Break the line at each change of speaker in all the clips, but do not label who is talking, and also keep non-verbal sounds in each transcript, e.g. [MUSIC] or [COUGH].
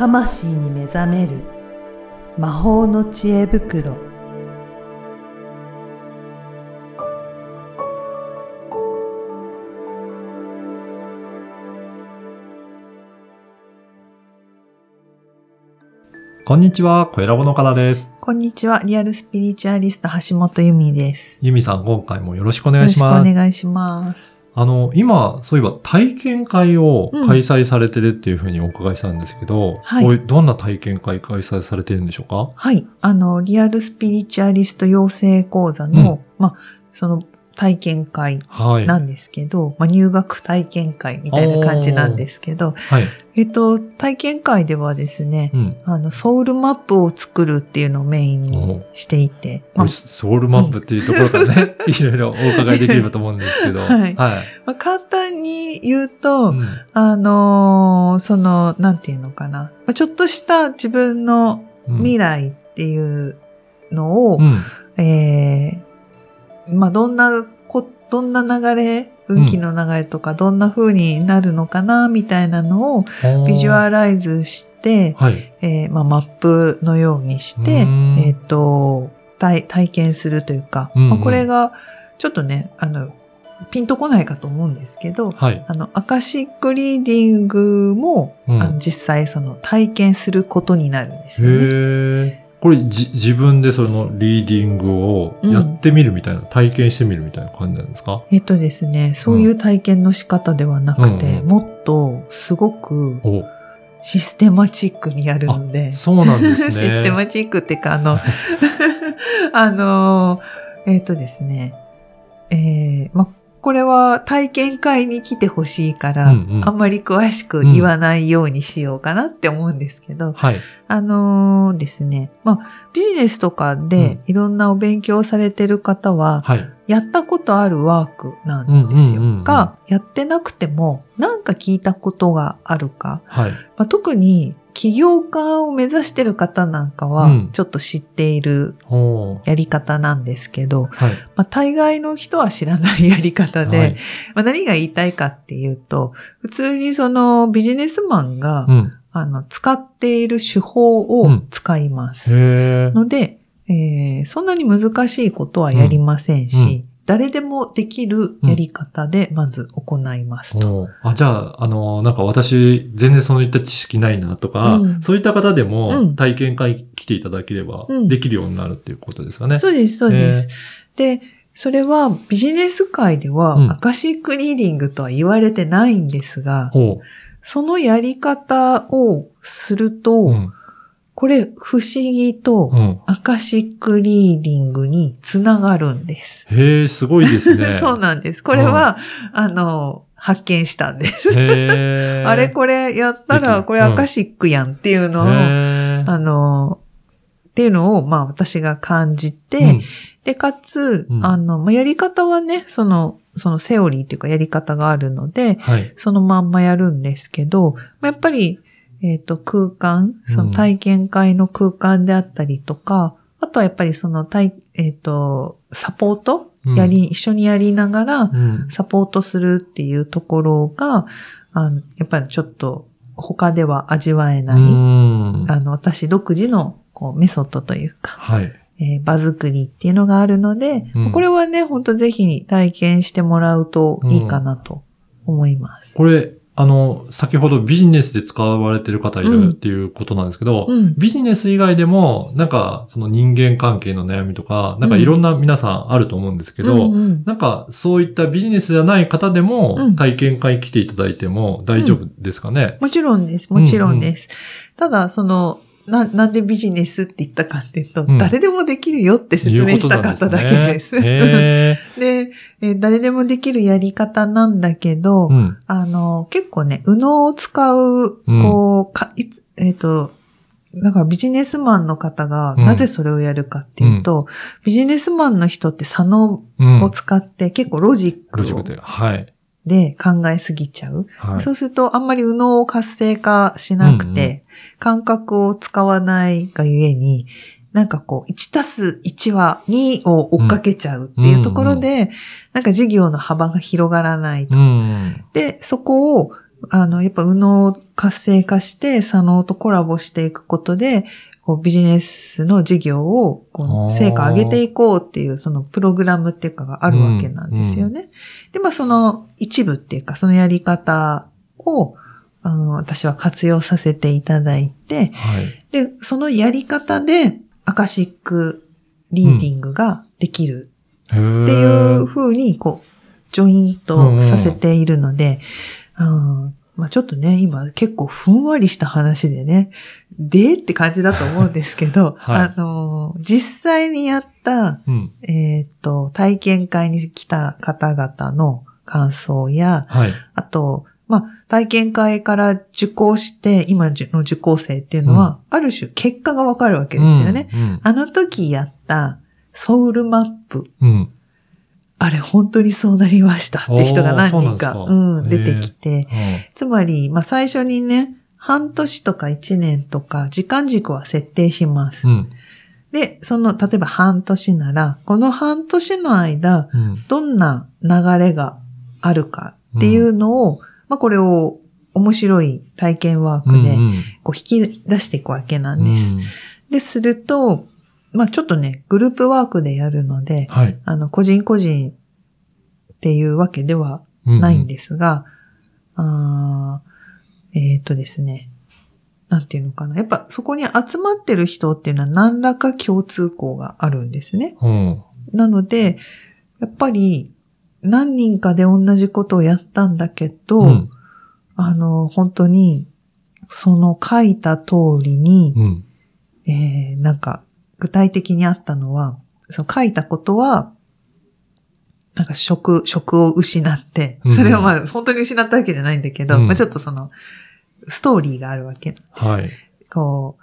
魂に目覚める魔法の知恵袋
こんにちは、小ラボのからです。
こんにちは。リアルスピリチュアリスト橋本由美です。
ゆみさん、今回もよろしくお
よろしくお
願いします。
願いします。
あの、今、そういえば体験会を
うん。
開催されてるっていうふうにお伺いしたんですけど、
はい。
これどんな体験会開催されてるんでしょうか？
はい。あの、リアルスピリチュアリスト養成講座の、
うん。
まあ、その体験会
はい。
なんですけど、まあ、入学体験会みたいな感じなんですけど、
はい。
えっと、体験会ではですね
う、ん。
あの、ソウルマップを作るっていうのをメインにしていて、まあ
ソウルマップっていうところからね、[LAUGHS] いろいろお伺いできればと思うんですけど。
はい
はい。
まあ簡単に言うと、
うん
あのーその、なんていうのかな。まあちょっとした自分の
うん
未来っていうのを、
うん。
えーまあ、どんなこ、どんな流れ、運気の流れとか、どんな風になるのかな、みたいなのをビジュアライズして、
はい。
えーまあ、マップのようにしてえっ、と、体、体験するというか、
うんうん
まあ、これが、ちょっとね、あの、ピンとこないかと思うんですけど、
はい。
あの、アカシックリーディングも、
うん
あの実際その体験することになるんですよね。
これじ、自分でそのリーディングをやってみるみたいな、体験してみるみたいな感じなんですか？
えっとですね、そういう体験の仕方ではなくて、
うんうん。
もっとすごく
お、
システマチックにやるので、
そうなんですね。[LAUGHS]
システマチックっていうか、あの、[LAUGHS] あの、えっとですね、えーま、これは体験会に来てほしいから、
うんうん
あんまり詳しく言わないようにしようかなって思うんですけど、
はい。
あのーですね、まあ、ビジネスとかでいろんなお勉強されてる方は、
はい。
やったことあるワークなんですよ。
うんうんうんうん
が、やってなくても、なんか聞いたことがあるか。
はい。
まあ、特に、起業家を目指してる方なんかは
うん、
ちょっと知っているやり方なんですけど、
はい。
まあ、大概の人は知らないやり方で、
はい
まあ、何が言いたいかっていうと、普通にそのビジネスマンが、
うん。
あの、使っている手法を使います。
へえ。
ので、えーそんなに難しいことはやりませんし、
うんうん
誰でもできるやり方でまず行いますと。
おーあ、じゃあ、あの、なんか私、全然そういった知識ないなとか、
うん
そういった方で
う
も
ん
体験会来ていただければ
うん
できるようになるっていうことですかね。
そうです、そうです。で、それはビジネス界では、
うん
アカシックリーディングとは言われてないんですが、
ほ
そのやり方をすると、
う。うん。
これ不思議と、
うん。
アカシックリーディングにつながるんです。
へえ、すごいですね。[LAUGHS]
そうなんです。これは、あの、発見したんです。[LAUGHS] あれこれやったら、これアカシックやんっていうのを、
へえ。
あの、っていうのを、まあ私が感じて、
うん
で、かつ、
うん
あの、まあやり方はね、その、そのセオリーっていうかやり方があるので、
はい。
そのまんまやるんですけど、まあやっぱり、えっ、と、空間、その体験会の空間であったりとか、あとはやっぱりその体、えっ、と、サポート
うん
やり、一緒にやりながら、
うん。
サポートするっていうところが、あのやっぱりちょっと他では味わえない、
うん
あの、私独自のこうメソッドというか、
はい。
えー場作りっていうのがあるので、
うん
これはね、本当ぜひ体験してもらうといいかなと思います。
これ、あの、先ほどビジネスで使われてる方いるっていうことなんですけど、
うん。
ビジネス以外でも、なんか、その人間関係の悩みとか、なんかいろんな皆さんあると思うんですけど、
うんうん。
なんか、そういったビジネスじゃない方でも、
うん。
体験会来ていただいても大丈夫ですかね、
もちろんです。もちろんです。ただ、その、な、なんでビジネスって言ったかっていうと、
うん
誰でもできるよって説明したかっただけです。
ですね [LAUGHS]
で、えー誰でもできるやり方なんだけど、
うん。
あの、結構ね、右脳を使う、
うん
こう、か、いつ、えっ、と、だからビジネスマンの方が
うん
なぜそれをやるかっていうと、ビジネスマンの人って左脳
うん。
を使って結構ロジックを
ロジックで。はい。
で考えすぎちゃう。
はい。
そうするとあんまり右脳を活性化しなくて、
うんう
感覚を使わないがゆえに、なんかこう、1たす1は2を追っかけちゃうっていうところで、なんか事業の幅が広がらないと。
うん。
で、そこを、あの、やっぱ右脳活性化して、左脳とコラボしていくことで、こうビジネスの事業をこう成果上げていこうっていう、そのプログラムっていうかがあるわけなんですよね。で、まあその一部っていうか、そのやり方を、うん私は活用させていただいて、
はい。
で、そのやり方でアカシックリーディングができる。っていう風に、こう、ジョイントさせているので、うんまあちょっとね、今結構ふんわりした話でね、でって感じだと思うんですけど、[LAUGHS]
はい
あの、実際にやった、
うん。
えっ、と、体験会に来た方々の感想や、
はい。
あと、まあ、体験会から受講して、今の受講生っていうのは、ある種結果がわかるわけですよね。
うん。
あの時やったソウルマップ、
うん。
あれ本当にそうなりましたって人が何人か、
う
うん、出てきて、つまり、まあ最初にね、半年とか1年とか時間軸は設定します。
うん。
で、その、例えば半年なら、この半年の間、
うん。
どんな流れがあるかっていうのを、まあこれを面白い体験ワークで、
うん
こう引き出していくわけなんです。
うん
で、すると、まあちょっとね、グループワークでやるので、
はい。
あの、個人個人っていうわけではないんですが、あーえっ、とですね、なんていうのかな。やっぱそこに集まってる人っていうのは何らか共通項があるんですね。
うん。
なので、やっぱり何人かで同じことをやったんだけど、
うん。
あの、本当に、その書いた通りに、
うん。
えー、なんか、具体的にあったのは、その書いたことは、なんか職、職を失って
うん、
それはまあ本当に失ったわけじゃないんだけど、
うん
まあちょっとその、ストーリーがあるわけなんです。
はい。
こ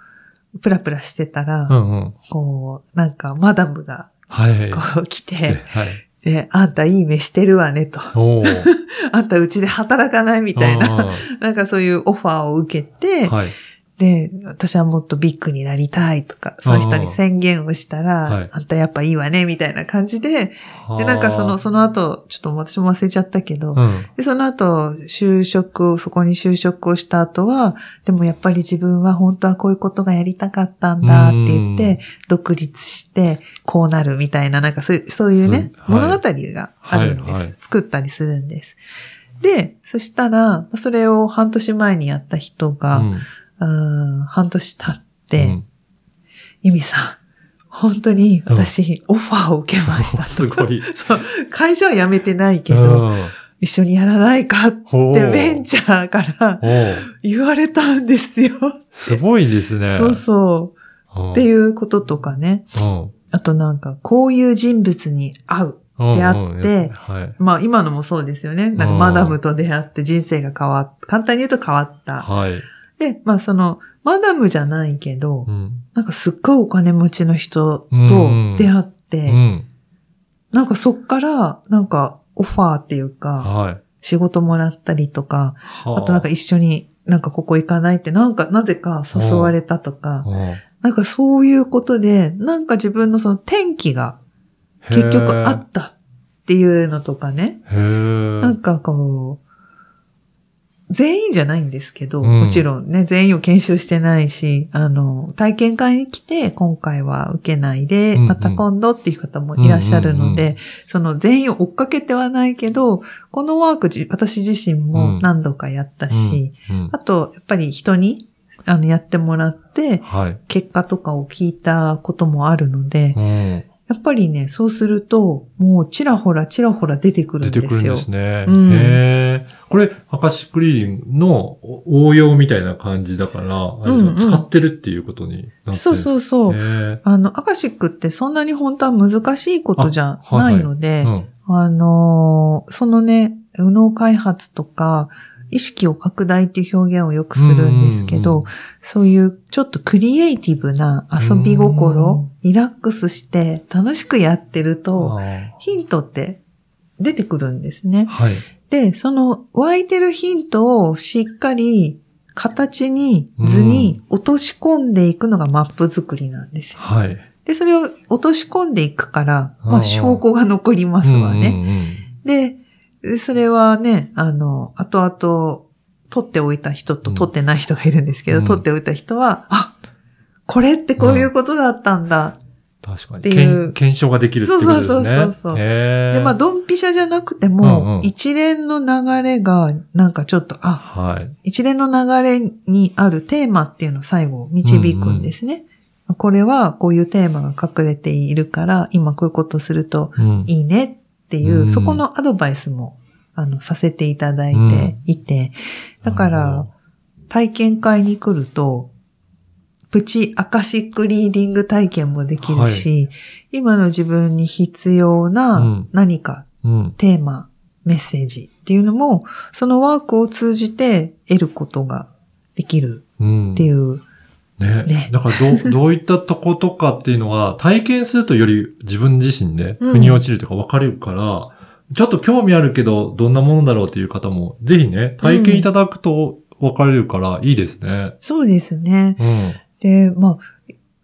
う、プラプラしてたら、
うんうん。
こう、なんかマダムが
はい。
こう来て、
はい。
で、あんたいい目してるわねと。[LAUGHS] あんたうちで働かないみたいな、
あ [LAUGHS]
なんかそういうオファーを受けて、
ーはい。
で、私はもっとビッグになりたいとか、その人に宣言をしたら、
はい。
あんたやっぱいいわね、みたいな感じで、で、なんかその、その後、ちょっと私も忘れちゃったけど、
うん。
で、その後、就職、そこに就職をした後は、でもやっぱり自分は本当はこういうことがやりたかったんだって言って、独立して、こうなるみたいな、なんかそういう、そういうね、
はい。
物語があるんです、
はいはい。
作ったりするんです。で、そしたら、それを半年前にやった人が、
うん
うん、半年経っ
う
て、
ん
ユミさん、本当に私、オファーを受けました。
すごい。[LAUGHS]
そう、会社は辞めてないけど、
うん
一緒にやらないかってベンチャーから言われたんですよ。
すごいですね。
そうそう。
うん。
っていうこととかね。
うん。
あとなんか、こういう人物に会う。
うん。
出会
うん
って
はい。
まあ今のもそうですよね。なんか
うん
マダムと出会って人生が変わっ簡単に言うと変わった。
はい。
で、まあその、マダムじゃないけど、
うん。
なんかすっごいお金持ちの人と
うん
出会っ
う
て、
ん。
なんかそっから、なんかオファーっていうか、
はい。
仕事もらったりとか、
は
あ。となんか一緒になんかここ行かないってなんかなぜか誘われたとか、
うん。
なんかそういうことで、なんか自分のその転機が結局あったっていうのとかね、なんかこう、全員じゃないんですけど、
うん。
もちろんね、全員を研修してないし、あの、体験会に来て、今回は受けないで、
うんうん。
また今度っていう方もいらっしゃるので、
うんうん
その全員を追っかけてはないけど、このワークじ、私自身も何度かやったし、
うん。
あと、やっぱり人に、あの、やってもらって、
はい。
結果とかを聞いたこともあるので、
うん。
やっぱりね、そうすると、もうちらほらちらほら出てくるんですよ。
出てくるんですね。
うん
へえ。これ、アカシックリーディングの応用みたいな感じだから、
うんうん
使ってるっていうことになってるんです
そうそうそう。
へ
あの、アカシックってそんなに本当は難しいことじゃ
あはいはい
ないので、
えうん。
あのーそのね、右脳開発とか、意識を拡大っていう表現をよくするんですけどそういうちょっとクリエイティブな遊び
うん
心、リラックスして楽しくやってると、ヒントって出てくるんですね。
はい。
で、その湧いてるヒントをしっかり形に図に落とし込んでいくのがマップ作りなんですよ。
はい。
で、それを落とし込んでいくから、まあ証拠が残りますわね。
うんうんうん
で、それはね、あの、後々、撮っておいた人と
うん
撮ってない人がいるんですけど、
うん
撮っておいた人は、あ、これってこういうことだったんだ。
確かに。
っていう
検検証ができるっていうことですね。
そうそうそうそうで、まあ、ドンピシャじゃなくて
うん
も、
うん
一連の流れが、なんかちょっと、あ、
はい。
一連の流れにあるテーマっていうのを最後導くんですね。これはこういうテーマが隠れているから、今こういうことすると
うん。
いいねっていう、
うん
そこのアドバイスも、あの、させていただいていて、だから、体験会に来ると、プチアカシックリーディング体験もできるし、今の自分に必要
う
なん何か
うん。
テーマ、メッセージっていうのも、そのワークを通じて得ることができる
うん。
っていう。
ね。
ね
だからどう、どういったとことかっていうのは、体験するとより自分自身で、
うん
腑に落ちるというか分かるから、ちょっと興味あるけど、どんなものだろうっていう方も、ぜひね、体験いただくと分かれるから、いいですね。
そうですね。
うん。
で、まあ、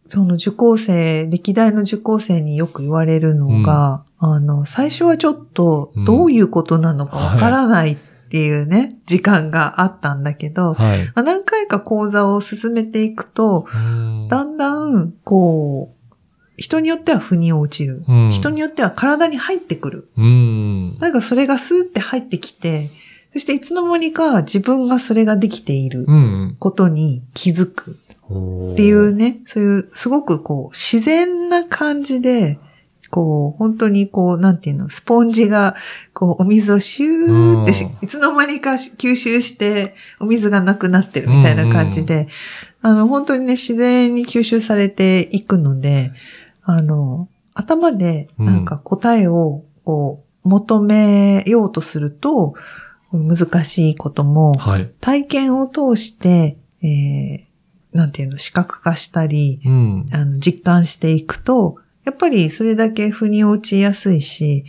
その受講生、歴代の受講生によく言われるのが、あの、最初はちょっとどういうことなのかわからないっていうね、時間があったんだけど、
はい。
まあ、何回か講座を進めていくと、
うん
だんだん、こう、人によっては腑に落ちる。
うん
人によっては体に入ってくる。
うん。
なんかそれがスーって入ってきて、そしていつの間にか自分がそれができている
うん。
ことに気づく
っ
っていう。ね、そういうすごくこう自然な感じで、こう本当にこうなんていうの、スポンジがこうお水をシューっていつの間にか吸収してお水がなくなってるみたいな感じで、あの本当にね自然に吸収されていくので、あの頭でなんか答えをこう求めようとすると難しいことも、
はい。
体験を通して、えー、なんていうの、視覚化したり、
うん。
あの、実感していくと、やっぱりそれだけ腑に落ちやすいし、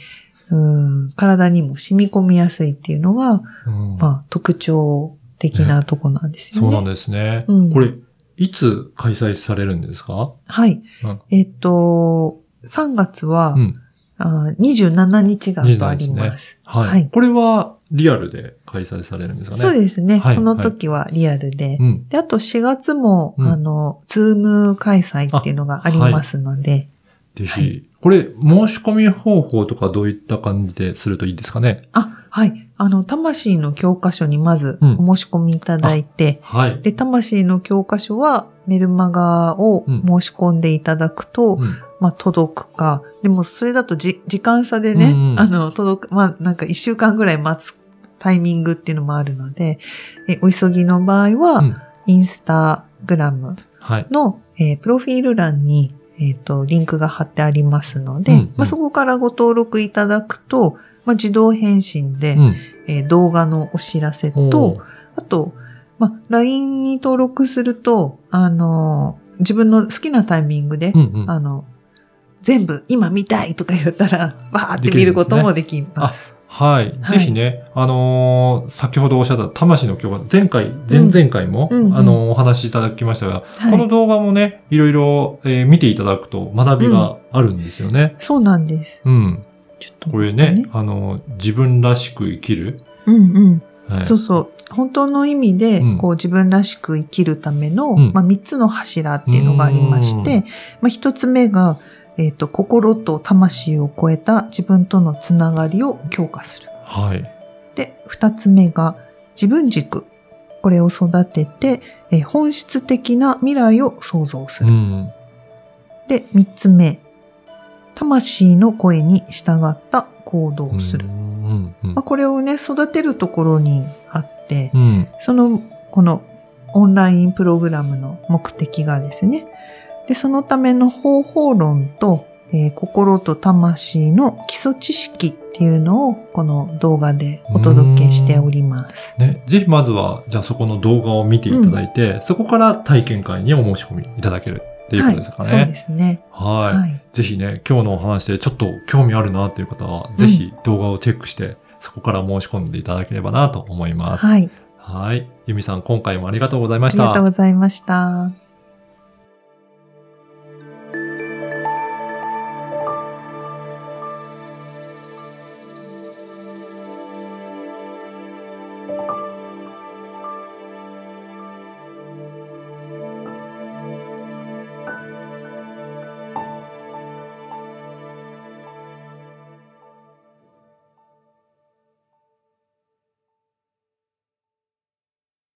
うん、体にも染み込みやすいっていうのが、
うん
まあ、特徴的なとこなんですよね。
そうなんですね。
うん
これ、いつ開催されるんですか？
はい。
うん
えっと、3月は、
うん。
あ27日がとあります。
はい。
はい
これはリアルで開催されるんですかね？
そうですね。
はい
この時はリアルで。
うん。
で、あと4月も、
うん
あの、ズーム開催っていうのがありますので、
ぜひ、
はい
これ、申し込み方法とかどういった感じでするといいですかね？
あ、はい。あの、魂の教科書にまず
うん
お申し込みいただいて、
はい。
で、魂の教科書はメルマガを
うん
申し込んでいただくと、
うん
まあ、届くか。でも、それだとじ、時間差でね、
うんうん
あの、届く、まあ、なんか一週間ぐらい待つタイミングっていうのもあるので、えお急ぎの場合は、
うん
インスタグラム
はい。
の、えープロフィール欄に、えっ、と、リンクが貼ってありますので、
うんうん
まあ、そこからご登録いただくと、まあ、自動返信で、
うん。
えー動画のお知らせ
お
と
ー、
あと、まあ、LINE に登録すると、あのー自分の好きなタイミングで、
うんうん。
あの、全部今見たいとか言ったら、わーって見ることもできます。
はい。
はい
ぜひね、あのー先ほどおっしゃった魂の教科、前回、前々回も、
うんうん
あのーお話しいただきましたが、
はい
この動画もね、いろいろ、えー見ていただくと学びがあるんですよね。
そうなんです。
うん。
ちょっと
これね、。あのー自分らしく生きる。
うんうん。
はい。
そうそう。本当の意味で、
うん
こう自分らしく生きるための、
うん
まあ三つの柱っていうのがありまし
うん
て、まあ一つ目が、えっ、と、心と魂を超えた自分とのつながりを強化する。
はい。
で、二つ目が自分軸。これを育てて、えー本質的な未来を創造する。
うん。
で、三つ目。魂の声に従った行動をする。
うん。うん
まあ、これをね、育てるところにあって、
うん。
その、このオンラインプログラムの目的がですね、で、そのための方法論と、えー心と魂の基礎知識っていうのをこの動画でお届けしております。
ね、ぜひまずは、じゃあそこの動画を見ていただいて、そこから体験会にお申し込みいただけるっていうことですかね。
はい、そうですね。
はい。
はい。
ぜひね、今日のお話でちょっと興味あるなという方は、ぜひ動画をチェックして、そこから申し込んでいただければなと思います。
はい。
はい。ゆみさん、今回もありがとうございました。
ありがとうございました。